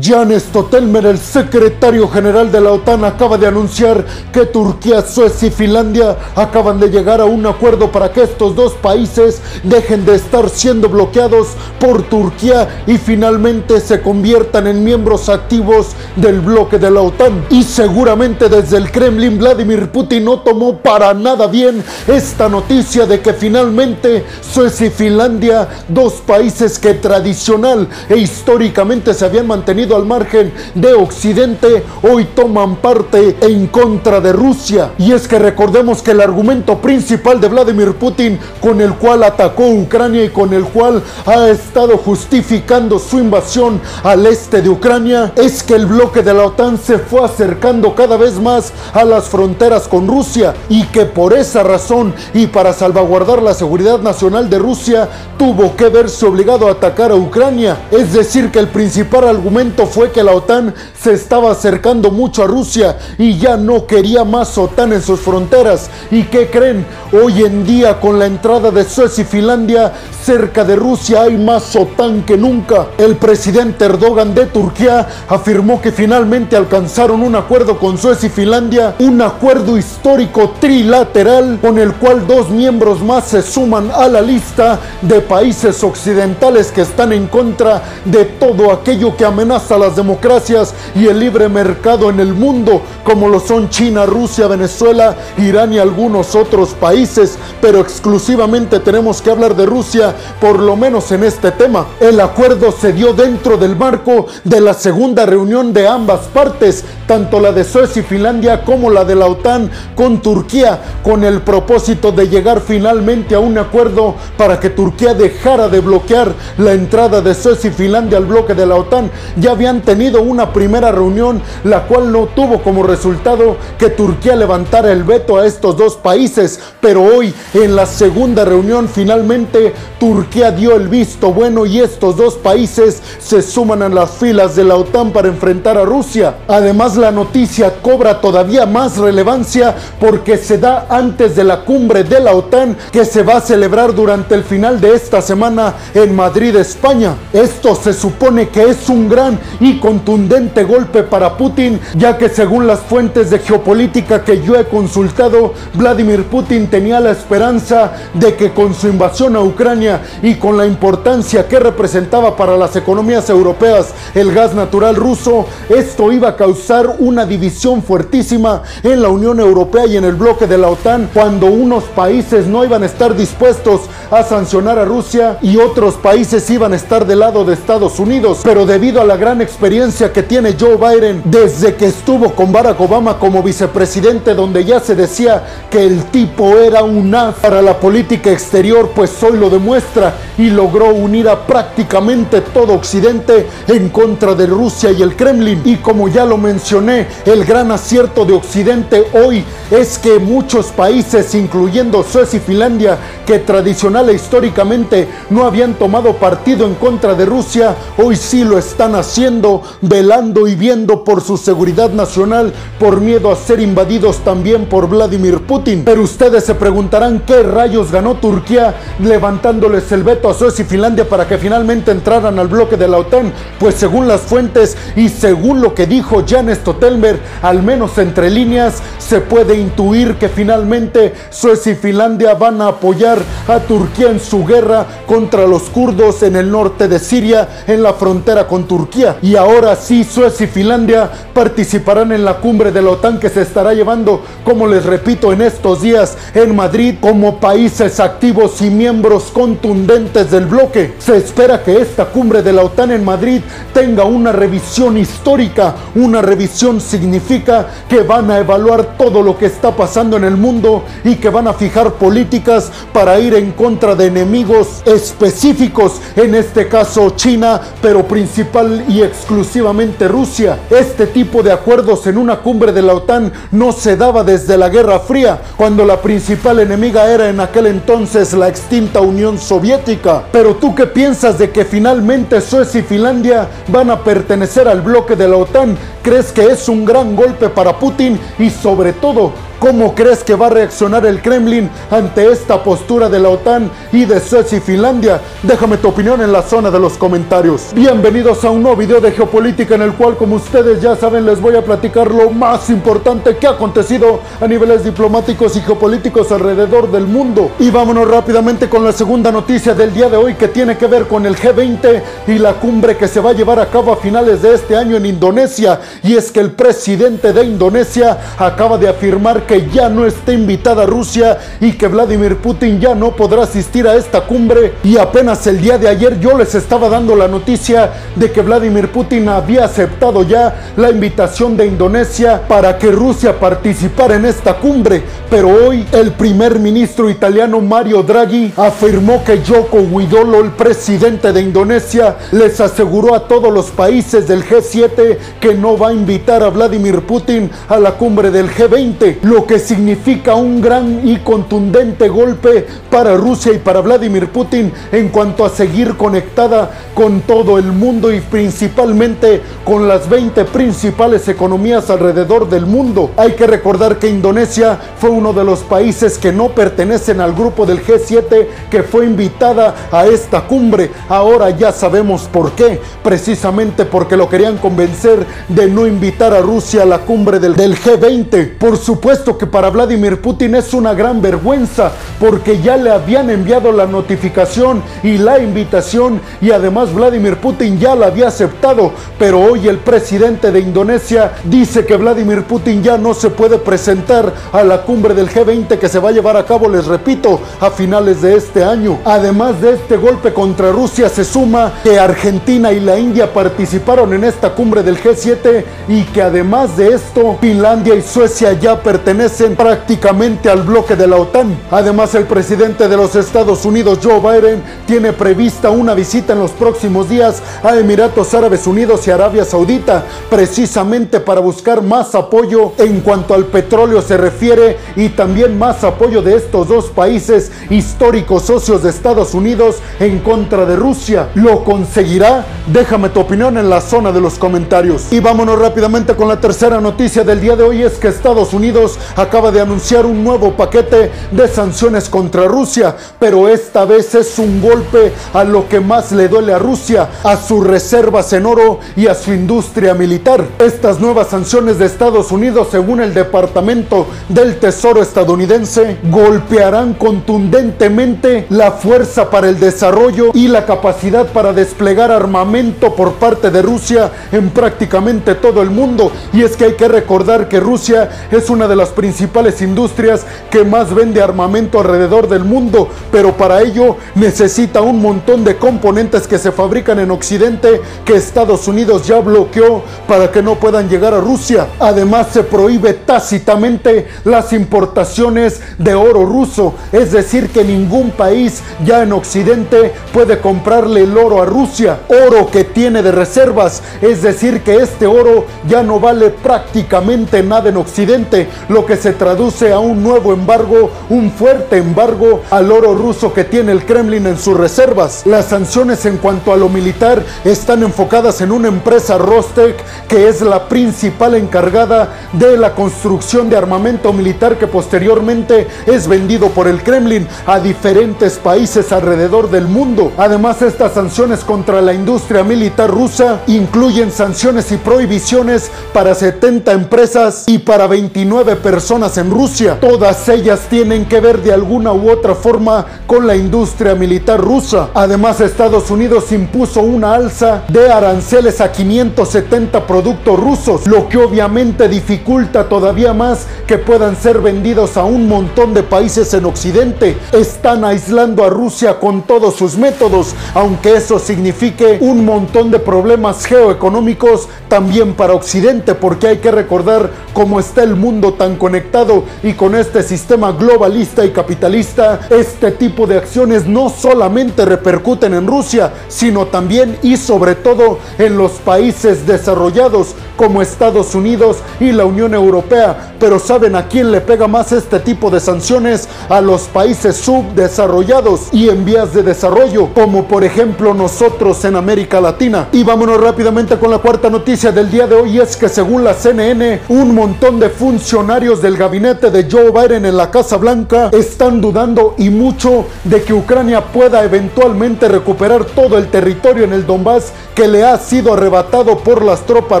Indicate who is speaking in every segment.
Speaker 1: Jan Stotelmer, el secretario general de la OTAN, acaba de anunciar que Turquía, Suecia y Finlandia acaban de llegar a un acuerdo para que estos dos países dejen de estar siendo bloqueados por Turquía y finalmente se conviertan en miembros activos del bloque de la OTAN. Y seguramente desde el Kremlin Vladimir Putin no tomó para nada bien esta noticia de que finalmente Suecia y Finlandia, dos países que tradicional e históricamente se habían mantenido al margen de Occidente hoy toman parte en contra de Rusia. Y es que recordemos que el argumento principal de Vladimir Putin con el cual atacó Ucrania y con el cual ha estado justificando su invasión al este de Ucrania es que el bloque de la OTAN se fue acercando cada vez más a las fronteras con Rusia y que por esa razón y para salvaguardar la seguridad nacional de Rusia tuvo que verse obligado a atacar a Ucrania. Es decir, que el principal argumento fue que la OTAN se estaba acercando mucho a Rusia y ya no quería más OTAN en sus fronteras. ¿Y qué creen? Hoy en día con la entrada de Suecia y Finlandia cerca de Rusia hay más OTAN que nunca. El presidente Erdogan de Turquía afirmó que finalmente alcanzaron un acuerdo con Suecia y Finlandia, un acuerdo histórico trilateral con el cual dos miembros más se suman a la lista de países occidentales que están en contra de todo aquello que amenaza a las democracias y el libre mercado en el mundo, como lo son China, Rusia, Venezuela, Irán y algunos otros países, pero exclusivamente tenemos que hablar de Rusia, por lo menos en este tema. El acuerdo se dio dentro del marco de la segunda reunión de ambas partes, tanto la de Suecia y Finlandia como la de la OTAN con Turquía, con el propósito de llegar finalmente a un acuerdo para que Turquía dejara de bloquear la entrada de Suecia y Finlandia al bloque de la OTAN. Ya habían tenido una primera reunión, la cual no tuvo como resultado que Turquía levantara el veto a estos dos países, pero hoy en la segunda reunión finalmente Turquía dio el visto bueno y estos dos países se suman a las filas de la OTAN para enfrentar a Rusia. Además la noticia cobra todavía más relevancia porque se da antes de la cumbre de la OTAN que se va a celebrar durante el final de esta semana en Madrid, España. Esto se supone que es un gran y contundente golpe para Putin, ya que según las fuentes de geopolítica que yo he consultado, Vladimir Putin tenía la esperanza de que con su invasión a Ucrania y con la importancia que representaba para las economías europeas el gas natural ruso, esto iba a causar una división fuertísima en la Unión Europea y en el bloque de la OTAN cuando unos países no iban a estar dispuestos a sancionar a Rusia y otros países iban a estar del lado de Estados Unidos, pero debido a la gran experiencia que tiene Joe Biden desde que estuvo con Barack Obama como vicepresidente, donde ya se decía que el tipo era un as para la política exterior, pues hoy lo demuestra y logró unir a prácticamente todo Occidente en contra de Rusia y el Kremlin. Y como ya lo mencioné, el gran acierto de Occidente hoy es que muchos países, incluyendo Suecia y Finlandia, que tradicional e históricamente no habían tomado partido en contra de Rusia, hoy sí lo están haciendo, velando y viendo por su seguridad nacional, por miedo a ser invadidos también por Vladimir Putin. Pero ustedes se preguntarán qué rayos ganó Turquía levantándoles el veto a Suecia y Finlandia para que finalmente entraran al bloque de la OTAN. Pues según las fuentes y según lo que dijo Jan Stotelmer, al menos entre líneas, se puede intuir que finalmente Suecia y Finlandia van a apoyar a Turquía en su guerra contra los kurdos en el norte de Siria, en la frontera con Turquía. Y ahora sí, Suecia y Finlandia participarán en la cumbre de la OTAN que se estará llevando, como les repito, en estos días en Madrid como países activos y miembros contundentes del bloque. Se espera que esta cumbre de la OTAN en Madrid tenga una revisión histórica. Una revisión significa que van a evaluar todo lo que está pasando en el mundo y que van a fijar políticas para ir en contra de enemigos específicos, en este caso China, pero principal y exclusivamente Rusia. Este tipo de acuerdos en una cumbre de la OTAN no se daba desde la Guerra Fría, cuando la principal enemiga era en aquel entonces la extinta Unión Soviética. Pero tú qué piensas de que finalmente Suecia y Finlandia van a pertenecer al bloque de la OTAN? ¿Crees que es un gran golpe para Putin y sobre todo ¿Cómo crees que va a reaccionar el Kremlin ante esta postura de la OTAN y de Suecia y Finlandia? Déjame tu opinión en la zona de los comentarios. Bienvenidos a un nuevo video de geopolítica en el cual, como ustedes ya saben, les voy a platicar lo más importante que ha acontecido a niveles diplomáticos y geopolíticos alrededor del mundo. Y vámonos rápidamente con la segunda noticia del día de hoy que tiene que ver con el G20 y la cumbre que se va a llevar a cabo a finales de este año en Indonesia. Y es que el presidente de Indonesia acaba de afirmar que ya no está invitada Rusia y que Vladimir Putin ya no podrá asistir a esta cumbre. Y apenas el día de ayer yo les estaba dando la noticia de que Vladimir Putin había aceptado ya la invitación de Indonesia para que Rusia participara en esta cumbre. Pero hoy el primer ministro italiano Mario Draghi afirmó que Joko Widodo, el presidente de Indonesia, les aseguró a todos los países del G7 que no va a invitar a Vladimir Putin a la cumbre del G20, lo que significa un gran y contundente golpe para Rusia y para Vladimir Putin en cuanto a seguir conectada con todo el mundo y principalmente con las 20 principales economías alrededor del mundo. Hay que recordar que Indonesia fue uno de los países que no pertenecen al grupo del G7 que fue invitada a esta cumbre. Ahora ya sabemos por qué, precisamente porque lo querían convencer de no invitar a Rusia a la cumbre del, del G20. Por supuesto que para Vladimir Putin es una gran vergüenza porque ya le habían enviado la notificación y la invitación y además Vladimir Putin ya la había aceptado, pero hoy el presidente de Indonesia dice que Vladimir Putin ya no se puede presentar a la cumbre del G20 que se va a llevar a cabo, les repito, a finales de este año. Además de este golpe contra Rusia se suma que Argentina y la India participaron en esta cumbre del G7 y que además de esto Finlandia y Suecia ya pertenecen prácticamente al bloque de la OTAN. Además, el presidente de los Estados Unidos, Joe Biden, tiene prevista una visita en los próximos días a Emiratos Árabes Unidos y Arabia Saudita, precisamente para buscar más apoyo en cuanto al petróleo se refiere y también más apoyo de estos dos países históricos socios de Estados Unidos en contra de Rusia. ¿Lo conseguirá? Déjame tu opinión en la zona de los comentarios. Y vámonos rápidamente con la tercera noticia del día de hoy es que Estados Unidos acaba de anunciar un nuevo paquete de sanciones contra Rusia, pero esta vez es un golpe a lo que más le duele a Rusia, a sus reservas en oro y a su industria militar. Estas nuevas sanciones de Estados Unidos, según el Departamento del Tesoro estadounidense, golpearán contundentemente la fuerza para el desarrollo y la capacidad para desplegar armamento por parte de Rusia en prácticamente todo el mundo. Y es que hay que recordar que Rusia es una de las principales industrias que más vende armamento alrededor del mundo, pero para ello necesita un montón de componentes que se fabrican en Occidente que Estados Unidos ya bloqueó para que no puedan llegar a Rusia. Además se prohíbe tácitamente las importaciones de oro ruso, es decir que ningún país ya en Occidente puede comprarle el oro a Rusia, oro que tiene de reservas, es decir que este oro ya no vale prácticamente nada en Occidente, que se traduce a un nuevo embargo, un fuerte embargo al oro ruso que tiene el Kremlin en sus reservas. Las sanciones en cuanto a lo militar están enfocadas en una empresa Rostec que es la principal encargada de la construcción de armamento militar que posteriormente es vendido por el Kremlin a diferentes países alrededor del mundo. Además, estas sanciones contra la industria militar rusa incluyen sanciones y prohibiciones para 70 empresas y para 29 personas personas en Rusia. Todas ellas tienen que ver de alguna u otra forma con la industria militar rusa. Además, Estados Unidos impuso una alza de aranceles a 570 productos rusos, lo que obviamente dificulta todavía más que puedan ser vendidos a un montón de países en Occidente. Están aislando a Rusia con todos sus métodos, aunque eso signifique un montón de problemas geoeconómicos también para Occidente, porque hay que recordar cómo está el mundo tan conectado y con este sistema globalista y capitalista, este tipo de acciones no solamente repercuten en Rusia, sino también y sobre todo en los países desarrollados como Estados Unidos y la Unión Europea. Pero ¿saben a quién le pega más este tipo de sanciones? A los países subdesarrollados y en vías de desarrollo, como por ejemplo nosotros en América Latina. Y vámonos rápidamente con la cuarta noticia del día de hoy, es que según la CNN, un montón de funcionarios del gabinete de Joe Biden en la Casa Blanca están dudando y mucho de que Ucrania pueda eventualmente recuperar todo el territorio en el Donbass que le ha sido arrebatado por las tropas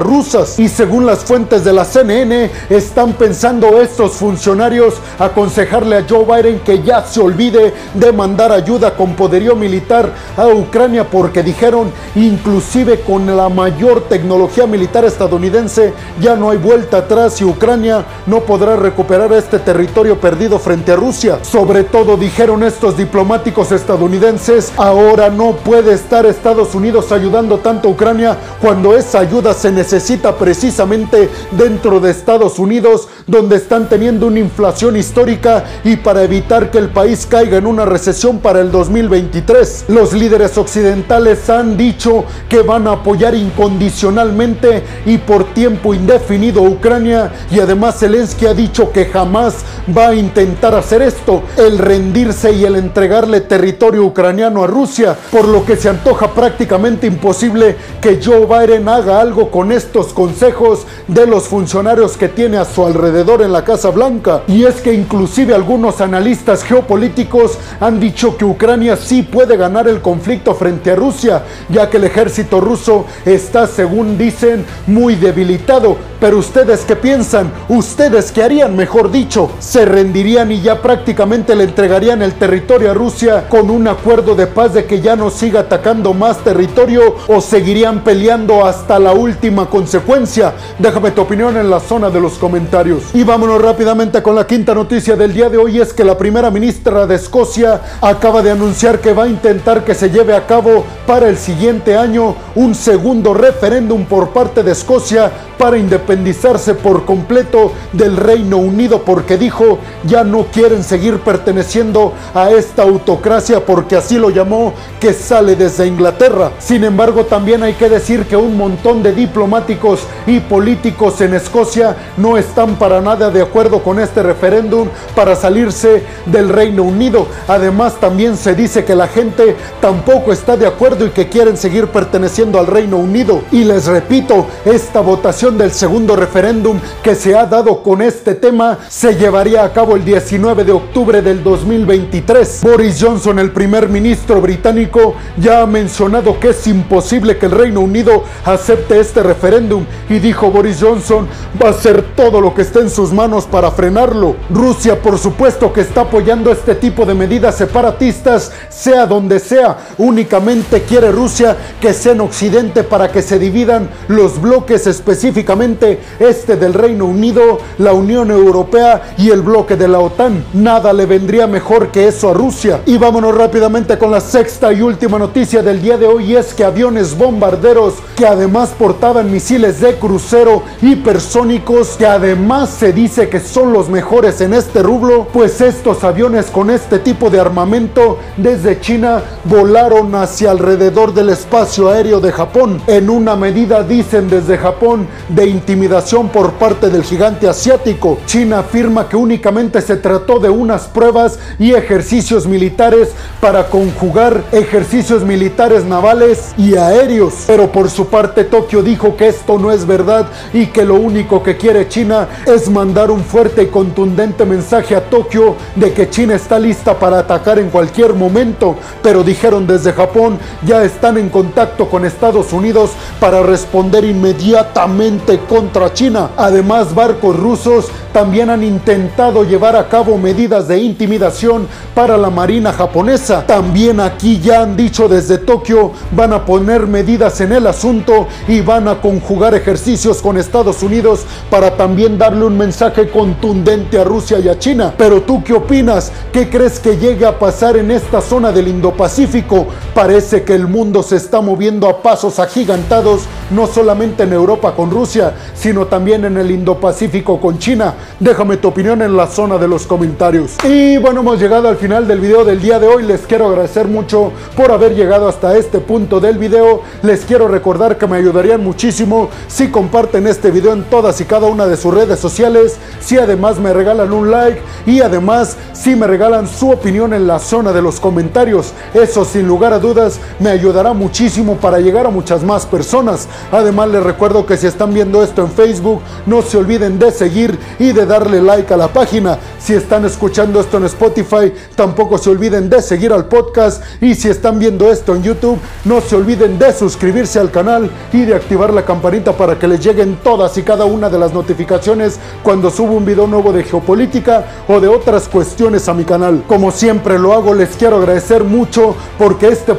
Speaker 1: rusas. Y según las fuentes de la CNN, están pensando estos funcionarios aconsejarle a Joe Biden que ya se olvide de mandar ayuda con poderío militar a Ucrania porque dijeron inclusive con la mayor tecnología militar estadounidense ya no hay vuelta atrás y Ucrania no podrá recuperar este territorio perdido frente a Rusia. Sobre todo dijeron estos diplomáticos estadounidenses, ahora no puede estar Estados Unidos ayudando tanto a Ucrania cuando esa ayuda se necesita precisamente dentro de Estados Unidos, donde están teniendo una inflación histórica y para evitar que el país caiga en una recesión para el 2023. Los líderes occidentales han dicho que van a apoyar incondicionalmente y por tiempo indefinido a Ucrania y además Zelensky ha dicho que jamás va a intentar hacer esto, el rendirse y el entregarle territorio ucraniano a Rusia, por lo que se antoja prácticamente imposible que Joe Biden haga algo con estos consejos de los funcionarios que tiene a su alrededor en la Casa Blanca. Y es que inclusive algunos analistas geopolíticos han dicho que Ucrania sí puede ganar el conflicto frente a Rusia, ya que el ejército ruso está, según dicen, muy debilitado. Pero ustedes qué piensan? ¿Ustedes qué harían, mejor dicho? ¿Se rendirían y ya prácticamente le entregarían el territorio a Rusia con un acuerdo de paz de que ya no siga atacando más territorio o seguirían peleando hasta la última consecuencia? Déjame tu opinión en la zona de los comentarios. Y vámonos rápidamente con la quinta noticia del día de hoy es que la primera ministra de Escocia acaba de anunciar que va a intentar que se lleve a cabo para el siguiente año un segundo referéndum por parte de Escocia para independizarse por completo del Reino Unido porque dijo ya no quieren seguir perteneciendo a esta autocracia porque así lo llamó que sale desde Inglaterra. Sin embargo también hay que decir que un montón de diplomáticos y políticos en Escocia no están para nada de acuerdo con este referéndum para salirse del Reino Unido. Además también se dice que la gente tampoco está de acuerdo y que quieren seguir perteneciendo al Reino Unido. Y les repito, esta votación del segundo referéndum que se ha dado con este tema se llevaría a cabo el 19 de octubre del 2023. Boris Johnson, el primer ministro británico, ya ha mencionado que es imposible que el Reino Unido acepte este referéndum y dijo Boris Johnson va a hacer todo lo que esté en sus manos para frenarlo. Rusia, por supuesto, que está apoyando este tipo de medidas separatistas, sea donde sea. Únicamente quiere Rusia que sea en Occidente para que se dividan los bloques específicamente este del Reino Unido, la Unión Europea y el bloque de la OTAN. Nada le vendría mejor que eso a Rusia. Y vámonos rápidamente con la sexta y última noticia del día de hoy es que aviones bombarderos que además portaban misiles de crucero hipersónicos que además se dice que son los mejores en este rublo, pues estos aviones con este tipo de armamento desde China volaron hacia alrededor del espacio aéreo de Japón en una medida dicen desde Japón de intimidación por parte del gigante asiático. China afirma que únicamente se trató de unas pruebas y ejercicios militares para conjugar ejercicios militares navales y aéreos. Pero por su parte Tokio dijo que esto no es verdad y que lo único que quiere China es mandar un fuerte y contundente mensaje a Tokio de que China está lista para atacar en cualquier momento. Pero dijeron desde Japón ya están en contacto con Estados Unidos para responder inmediatamente contra China. Además barcos rusos también han intentado llevar a cabo medidas de intimidación para la marina japonesa. También aquí ya han dicho desde Tokio van a poner medidas en el asunto y van a conjugar ejercicios con Estados Unidos para también darle un mensaje contundente a Rusia y a China. Pero tú qué opinas? ¿Qué crees que llegue a pasar en esta zona del Indo-Pacífico? Parece que el mundo se está moviendo a pasos agigantados, no solamente en Europa con Rusia, sino también en el Indo-Pacífico con China. Déjame tu opinión en la zona de los comentarios. Y bueno, hemos llegado al final del video del día de hoy. Les quiero agradecer mucho por haber llegado hasta este punto del video. Les quiero recordar que me ayudarían muchísimo si comparten este video en todas y cada una de sus redes sociales. Si además me regalan un like y además si me regalan su opinión en la zona de los comentarios. Eso sin lugar a dudas me ayudará muchísimo para llegar a muchas más personas. Además les recuerdo que si están viendo esto en Facebook, no se olviden de seguir y de darle like a la página. Si están escuchando esto en Spotify, tampoco se olviden de seguir al podcast y si están viendo esto en YouTube, no se olviden de suscribirse al canal y de activar la campanita para que les lleguen todas y cada una de las notificaciones cuando subo un video nuevo de geopolítica o de otras cuestiones a mi canal. Como siempre lo hago, les quiero agradecer mucho porque este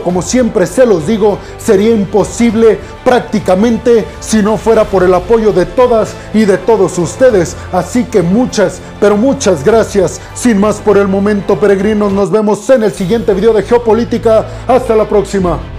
Speaker 1: como siempre se los digo, sería imposible prácticamente si no fuera por el apoyo de todas y de todos ustedes. Así que muchas, pero muchas gracias. Sin más por el momento, peregrinos, nos vemos en el siguiente video de geopolítica. Hasta la próxima.